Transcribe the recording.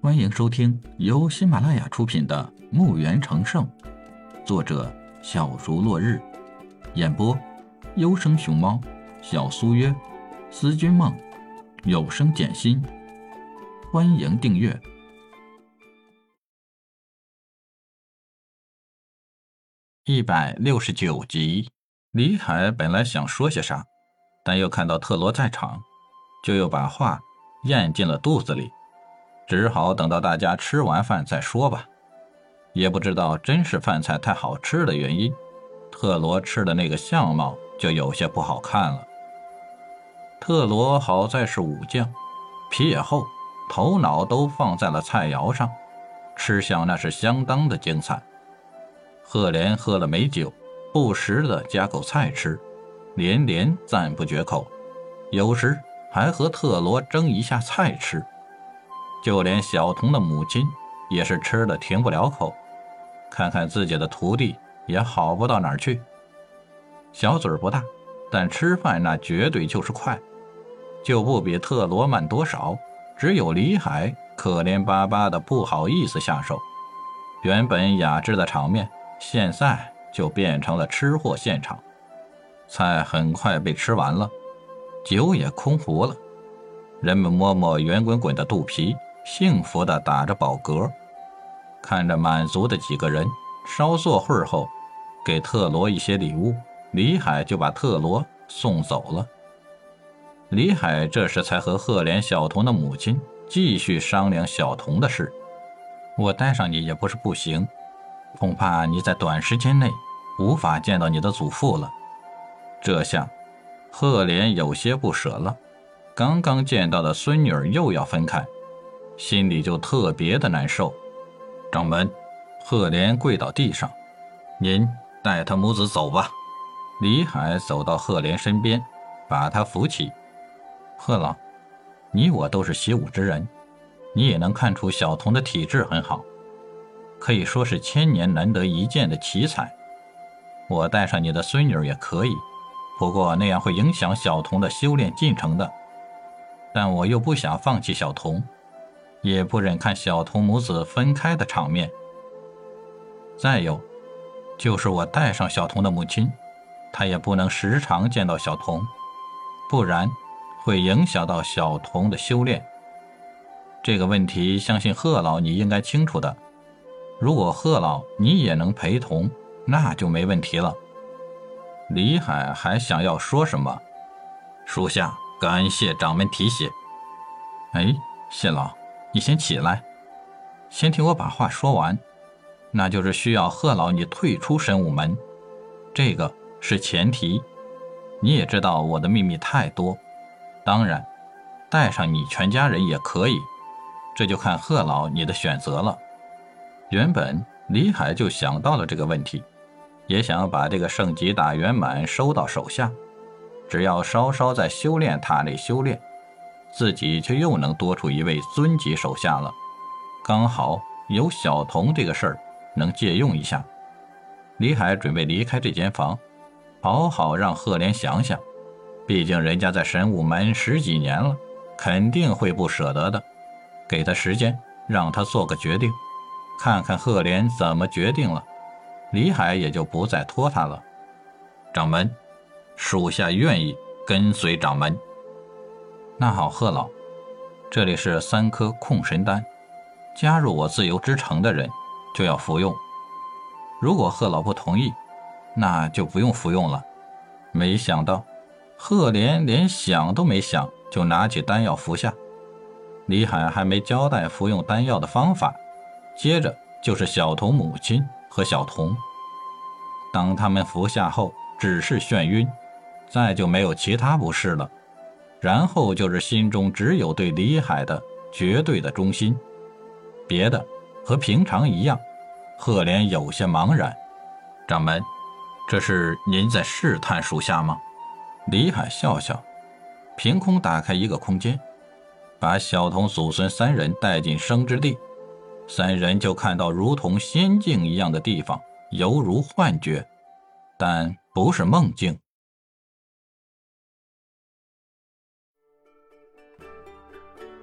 欢迎收听由喜马拉雅出品的《墓园成圣》，作者小竹落日，演播优生熊猫、小苏约、思君梦、有声简心。欢迎订阅一百六十九集。李海本来想说些啥，但又看到特罗在场，就又把话咽进了肚子里。只好等到大家吃完饭再说吧。也不知道真是饭菜太好吃的原因，特罗吃的那个相貌就有些不好看了。特罗好在是武将，皮也厚，头脑都放在了菜肴上，吃相那是相当的精彩。赫连喝了美酒，不时的夹口菜吃，连连赞不绝口，有时还和特罗争一下菜吃。就连小童的母亲也是吃的停不了口，看看自己的徒弟也好不到哪儿去。小嘴不大，但吃饭那绝对就是快，就不比特罗慢多少。只有李海可怜巴巴的不好意思下手。原本雅致的场面，现在就变成了吃货现场。菜很快被吃完了，酒也空壶了。人们摸摸圆滚滚的肚皮。幸福的打着饱嗝，看着满足的几个人，稍坐会儿后，给特罗一些礼物，李海就把特罗送走了。李海这时才和赫连小童的母亲继续商量小童的事。我带上你也不是不行，恐怕你在短时间内无法见到你的祖父了。这下，赫连有些不舍了，刚刚见到的孙女儿又要分开。心里就特别的难受。掌门，赫连跪到地上，您带他母子走吧。李海走到赫连身边，把他扶起。贺老，你我都是习武之人，你也能看出小童的体质很好，可以说是千年难得一见的奇才。我带上你的孙女也可以，不过那样会影响小童的修炼进程的。但我又不想放弃小童。也不忍看小童母子分开的场面。再有，就是我带上小童的母亲，她也不能时常见到小童，不然会影响到小童的修炼。这个问题，相信贺老你应该清楚的。如果贺老你也能陪同，那就没问题了。李海还想要说什么？属下感谢掌门提携。哎，谢老。你先起来，先听我把话说完。那就是需要贺老你退出神武门，这个是前提。你也知道我的秘密太多，当然，带上你全家人也可以，这就看贺老你的选择了。原本李海就想到了这个问题，也想把这个圣级大圆满收到手下，只要稍稍在修炼塔内修炼。自己却又能多出一位尊级手下了，刚好有小童这个事儿能借用一下。李海准备离开这间房，好好让赫连想想，毕竟人家在神武门十几年了，肯定会不舍得的。给他时间，让他做个决定，看看赫连怎么决定了，李海也就不再拖他了。掌门，属下愿意跟随掌门。那好，贺老，这里是三颗控神丹，加入我自由之城的人就要服用。如果贺老不同意，那就不用服用了。没想到，贺连连想都没想，就拿起丹药服下。李海还没交代服用丹药的方法，接着就是小童母亲和小童。当他们服下后，只是眩晕，再就没有其他不适了。然后就是心中只有对李海的绝对的忠心，别的和平常一样。赫连有些茫然。掌门，这是您在试探属下吗？李海笑笑，凭空打开一个空间，把小童祖孙三人带进生之地，三人就看到如同仙境一样的地方，犹如幻觉，但不是梦境。